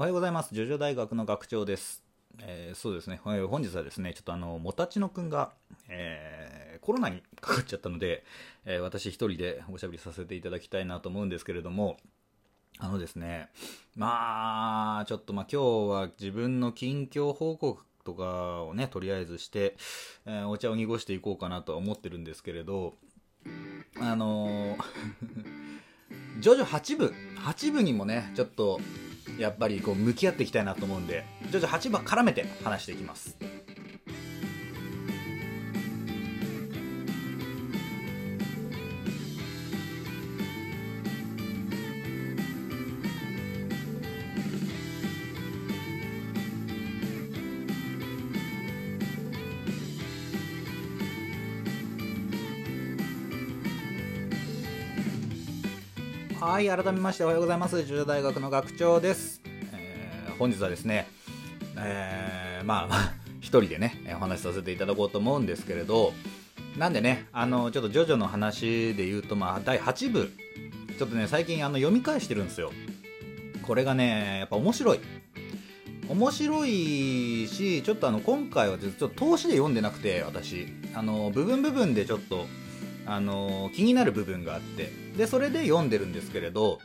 おはようございます。ジョジョ大学の学長です。えーそうですね、はい本日はですね、ちょっとあの、もたちのくんが、えーコロナにかかっちゃったので、えー私一人でおしゃべりさせていただきたいなと思うんですけれども、あのですね、まあ、ちょっとまあ今日は自分の近況報告とかをね、とりあえずして、えーお茶を濁していこうかなとは思ってるんですけれど、あのー ジョジョ8部、8部にもね、ちょっと、やっぱりこう向き合っていきたいなと思うんで、徐々に8番絡めて話していきます。はい、改めましておはようございます。ジョジョ大学の学長です。えー本日はですね、えーまあまあ、一人でね、お話しさせていただこうと思うんですけれど、なんでね、あの、ちょっとジョジョの話で言うと、まあ、第8部、ちょっとね、最近あの読み返してるんですよ。これがね、やっぱ面白い。面白いし、ちょっとあの、今回はちょっと投資で読んでなくて、私。あの、部分部分でちょっと、あの気になる部分があって。でそれで読んでるんですけれど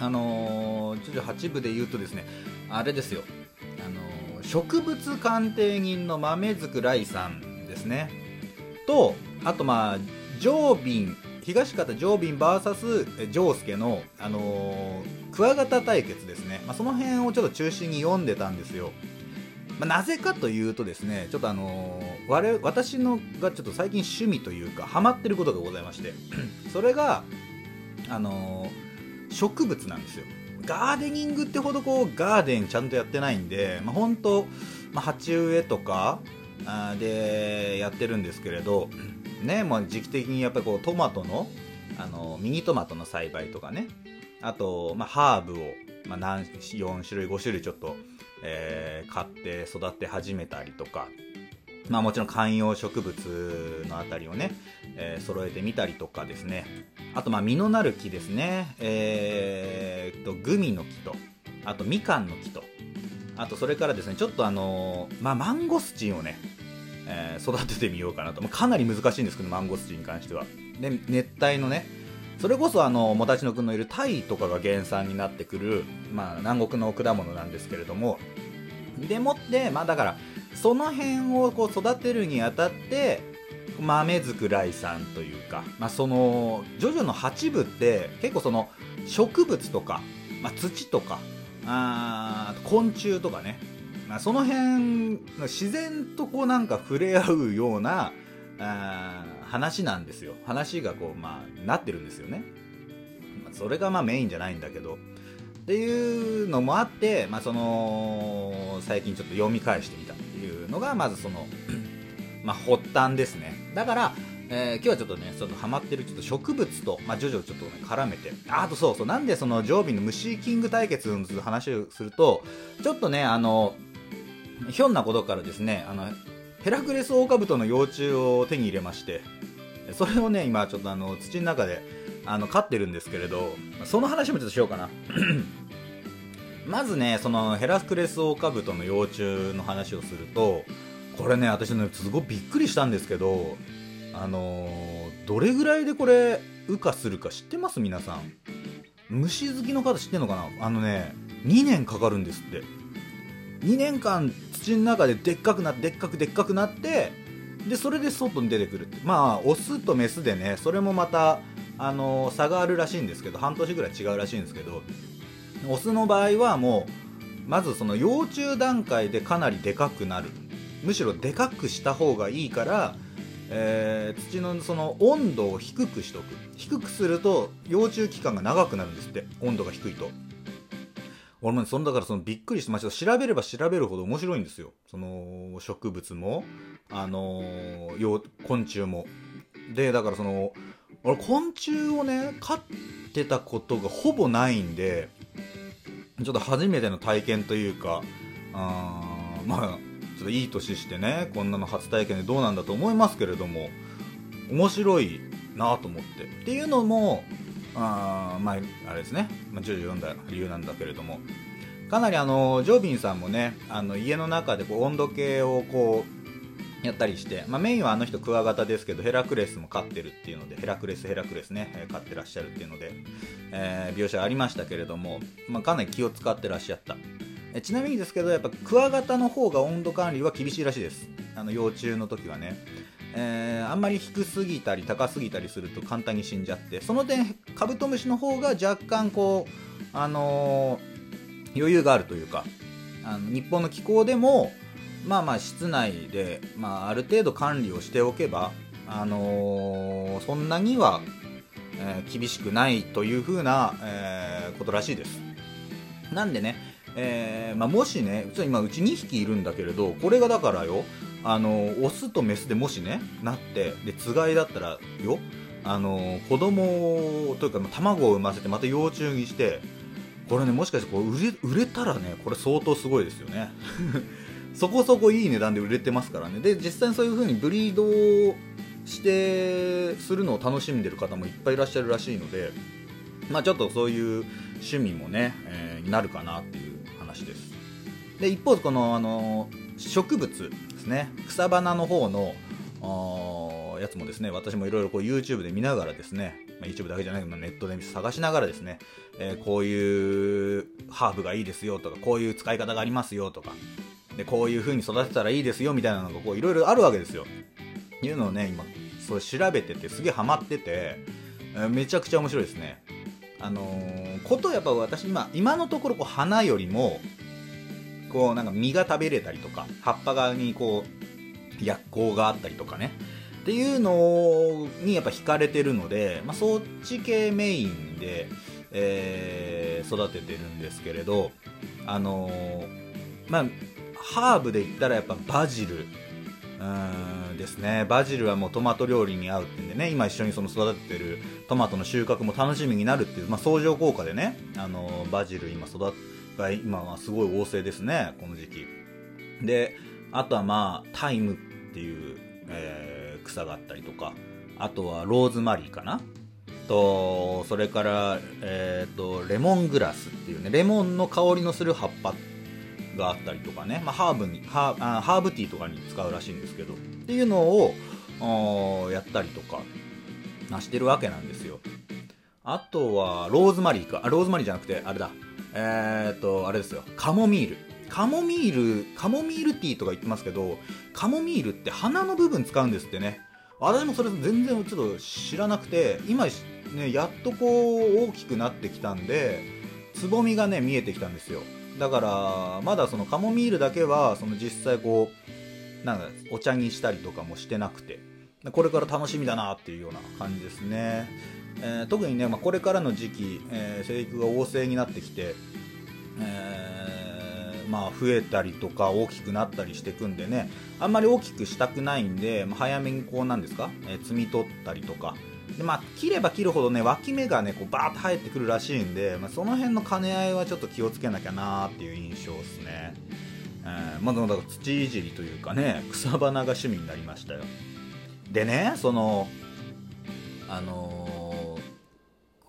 あの18部で言うとですねあれですよ。あの植物鑑定人の豆津来さんですね。とあとまあジョービン東方ジョービン VS ジョースケの、あのクワガタ対決ですね、まあ、その辺をちょっと中心に読んでたんですよ。まあ、なぜかというとですねちょっとあのー我私のがちょっと最近趣味というかハマってることがございまして それがあの植物なんですよ。ガーデニングってほどこうガーデンちゃんとやってないんで、まあ、本当、まあ、鉢植えとかあでやってるんですけれど ねもう時期的にやっぱりこうトマトのあのミニトマトの栽培とかね。あと、まあ、ハーブを、まあ、何4種類5種類ちょっとえー買って育て始めたりとか、まあ、もちろん観葉植物のあたりをね、えー揃えてみたりとかですね。あとまあ実のなる木ですね、えーっとグミの木とあとみかんの木とあとそれからですねちょっとあのーまあ、マンゴスチンをね、えー育ててみようかなと、まあかなり難しいんですけどマンゴスチンに関しては。で熱帯のねそれこそあのもたちのくんのいるタイとかが原産になってくる、まあ、南国の果物なんですけれどもでもって、まあ、だからその辺をこう育てるにあたって豆づくらいさんというか、まあ、そのジョジョの8部って結構その植物とか、まあ、土とかあ昆虫とかね、まあ、その辺自然とこうなんか触れ合うようなあ話なんですよ。話がこうまあなってるんですよね、それがまあメインじゃないんだけど。っていうのもあって、まあ、その最近ちょっと読み返してみたっていうのがまずそのまあ発端ですね。だから、えー今日はちょっとねちょっとハマってるちょっと植物と、まあ、徐々にちょっと、ね、絡めて。あとそうそうなんでそのジョービンの虫キング対決の話をするとちょっとねあのひょんなことからですねあのヘラクレスオオカブトの幼虫を手に入れましてそれをね今ちょっとあの土の中であの飼ってるんですけれどその話もちょっとしようかな。まずねそのヘラクレスオオカブトの幼虫の話をするとこれね私ねすごいびっくりしたんですけどあのーどれぐらいでこれ羽化するか知ってます？皆さん。虫好きの方知ってんのかな？あのね2年かかるんですって。2年間土の中ででっかくなってでっかくでっかくなってでそれで外に出てくるって。まあオスとメスでねそれもまたあの差があるらしいんですけど半年ぐらい違うらしいんですけどオスの場合はもうまずその幼虫段階でかなりでかくなる。むしろでかくした方がいいから、えー土のその温度を低くしとく。低くすると幼虫期間が長くなるんですって。温度が低いと。俺もねそのだからそのびっくりしてました調べれば調べるほど面白いんですよ。その植物もあのー昆虫も。でだからその俺昆虫をね飼ってたことがほぼないんでちょっと初めての体験というかあまあちょっといい年してねこんなの初体験でどうなんだと思いますけれども面白いなと思って。っていうのもあまああれですね、まあ、徐々読んだ理由なんだけれども。かなりあのジョビンさんもねあの家の中でこう温度計をこうやったりして、まあ、メインはあの人クワガタですけどヘラクレスも飼ってるっていうのでヘラクレスヘラクレスね、飼ってらっしゃるっていうので、えー、描写ありましたけれども、まあ、かなり気を使ってらっしゃった。えちなみにですけどやっぱクワガタの方が温度管理は厳しいらしいです。あの幼虫の時はね。えー、あんまり低すぎたり高すぎたりすると簡単に死んじゃってその点カブトムシの方が若干こう、あのー、余裕があるというかあの日本の気候でもまあまあ室内で、まあ、ある程度管理をしておけば、あのー、そんなには、え、厳しくないというふうな、えー、ことらしいです。なんでね、えーまあ、もしね今うち2匹いるんだけれどこれがだからよあのオスとメスでもしねなってでつがいだったらよあの子供というか卵を産ませてまた幼虫にしてこれねもしかしてこう売れ売れたらねこれ相当すごいですよね。そこそこいい値段で売れてますからね。で実際にそういう風にブリードをしてするのを楽しんでる方もいっぱいいらっしゃるらしいのでまあちょっとそういう趣味もね、えー、なるかなっていう話です。で一方このあの植物ですね。草花の方のやつもですね私もいろいろ YouTube で見ながらですね、まあ、YouTube だけじゃないけどネットで探しながらですね、えー、こういうハーブがいいですよとかこういう使い方がありますよとかでこういう風に育てたらいいですよみたいなのがいろいろあるわけですよ。いうのをね今それ調べててすげえハマってて、えー、めちゃくちゃ面白いですね。あのー、ことやっぱ私今今のところこう花よりもこうなんか実が食べれたりとか葉っぱ側にこう薬効があったりとかね。っていうのにやっぱ惹かれてるので、まあ、そっち系メインで、えー、育ててるんですけれどあのー、まあハーブで言ったらやっぱバジルうんですね。バジルはもうトマト料理に合うってんでね今一緒にその育ててるトマトの収穫も楽しみになるっていう、まあ、相乗効果でね、あの、バジル今育ってが今はすごい旺盛ですね、この時期。で、あとはまあ、タイムっていう、えー、草があったりとか、あとはローズマリーかな？と、それから、えっ、ー、と、レモングラスっていうね、レモンの香りのする葉っぱがあったりとかね、まあ、ハーブにハー、ハーブティーとかに使うらしいんですけど、っていうのを、やったりとか、してるわけなんですよ。あとは、ローズマリーか。あ、ローズマリーじゃなくて、あれだ。えー、っと、あれですよ、カモミール。カモミール、カモミールティーとか言ってますけど、カモミールって花の部分使うんですってね。私もそれ全然ちょっと知らなくて、今、ね、やっとこう大きくなってきたんで、つぼみがね、見えてきたんですよ。だから、まだそのカモミールだけは、その実際こう、なんかお茶にしたりとかもしてなくて、これから楽しみだなっていうような感じですね。えー、特にね、まあ、これからの時期、えー、生育が旺盛になってきて、えー、まあ、増えたりとか大きくなったりしていくんでねあんまり大きくしたくないんで、まあ、早めにこうなんですか、え摘み取ったりとか。で、まあ、切れば切るほどね脇芽がねこうバーッと生えてくるらしいんで、まあ、その辺の兼ね合いはちょっと気をつけなきゃなっていう印象ですね、えー、まあ、だから土いじりというかね草花が趣味になりましたよ。でねそのあの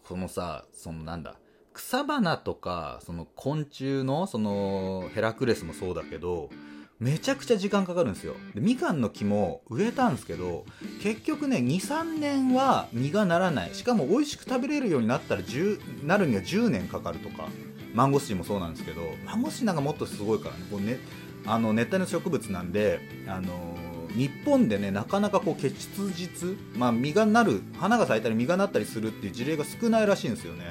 このさ、そのなんだ、草花とか、その昆虫の、そのヘラクレスもそうだけど、めちゃくちゃ時間かかるんですよ。で、みかんの木も植えたんですけど、結局ね、2、3年は実がならない。しかも美味しく食べれるようになったら10、なるには10年かかるとか、マンゴスチンもそうなんですけど、マンゴスチンなんかもっとすごいからね、こうね、あの、熱帯の植物なんで、あの日本でねなかなかこう結実、まあ、実がなる花が咲いたり実がなったりするっていう事例が少ないらしいんですよね。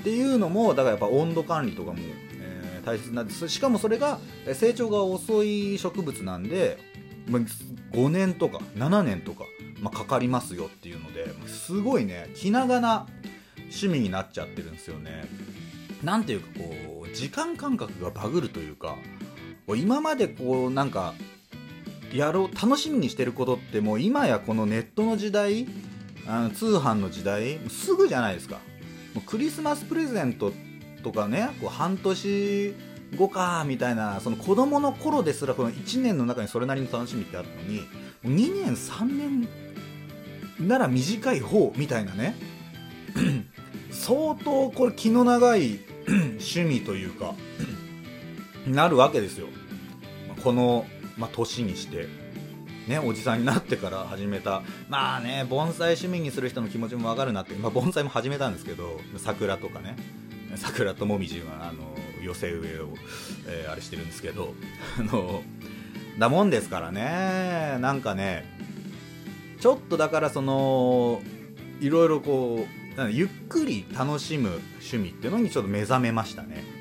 っていうのもだからやっぱ温度管理とかも、えー、大切なんです。しかもそれが成長が遅い植物なんで、ま、5年とか7年とか、まあ、かかりますよっていうのですごいね気長な趣味になっちゃってるんですよね。なんていうかこう時間感覚がバグるというか今までこうなんかやろう楽しみにしてることってもう今やこのネットの時代あの通販の時代すぐじゃないですか。もうクリスマスプレゼントとかねこう半年後かみたいなその子供の頃ですらこの1年の中にそれなりに楽しみってあったのに2年3年なら短い方みたいなね 相当これ気の長い 趣味というか なるわけですよ。この、まあ、年にしてね、おじさんになってから始めた、まあね、盆栽趣味にする人の気持ちもわかるなって、まあ、盆栽も始めたんですけど、桜とかね、桜ともみじは、あの、寄せ植えを、えー、あれしてるんですけど、あの、だもんですからね、なんかね、ちょっとだからその、いろいろこう、ゆっくり楽しむ趣味っていうのにちょっと目覚めましたね。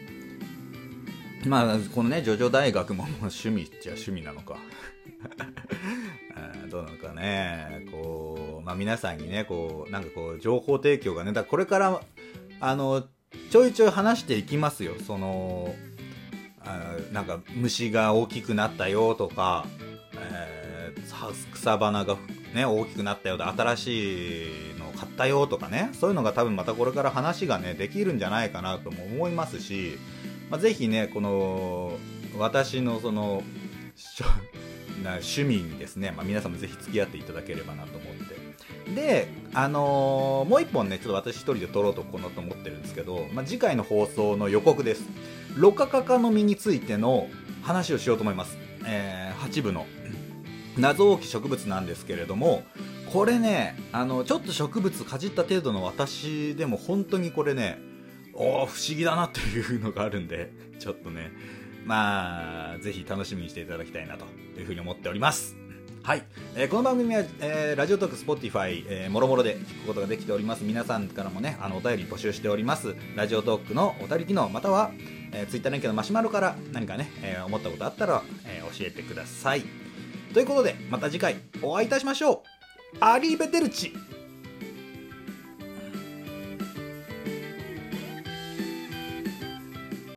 まあ、このね、ジョジョ大学も趣味っちゃ趣味なのか。どうなのかね、こう、まあ皆さんにね、こう、なんかこう、情報提供がね、だこれから、あの、ちょいちょい話していきますよ。その、あなんか虫が大きくなったよとか、えー、草花がね、大きくなったよと新しいのを買ったよとかね、そういうのが多分またこれから話がね、できるんじゃないかなとも思いますし、まあ、ぜひね、この、私のその、な趣味にですね、まあ、皆さんもぜひ付き合っていただければなと思って。であのー、もう一本ねちょっと私一人で撮ろうとこのと思ってるんですけど、まあ、次回の放送の予告です。ロカカカの実についての話をしようと思います、えー、8部の。謎多き植物なんですけれどもこれねあのちょっと植物かじった程度の私でも本当にこれねお不思議だなっていうのがあるんでちょっとねまあ、ぜひ楽しみにしていただきたいなというふうに思っております。はい、えー、この番組は、えー、ラジオトーク、スポティファイ、えー、もろもろで聞くことができております。皆さんからもね、あのお便り募集しております。ラジオトークのお便り機能、または、えー、ツイッター連携のマシュマロから何かね、えー、思ったことあったら、えー、教えてください。ということで、また次回お会いいたしましょう。 Arrivederci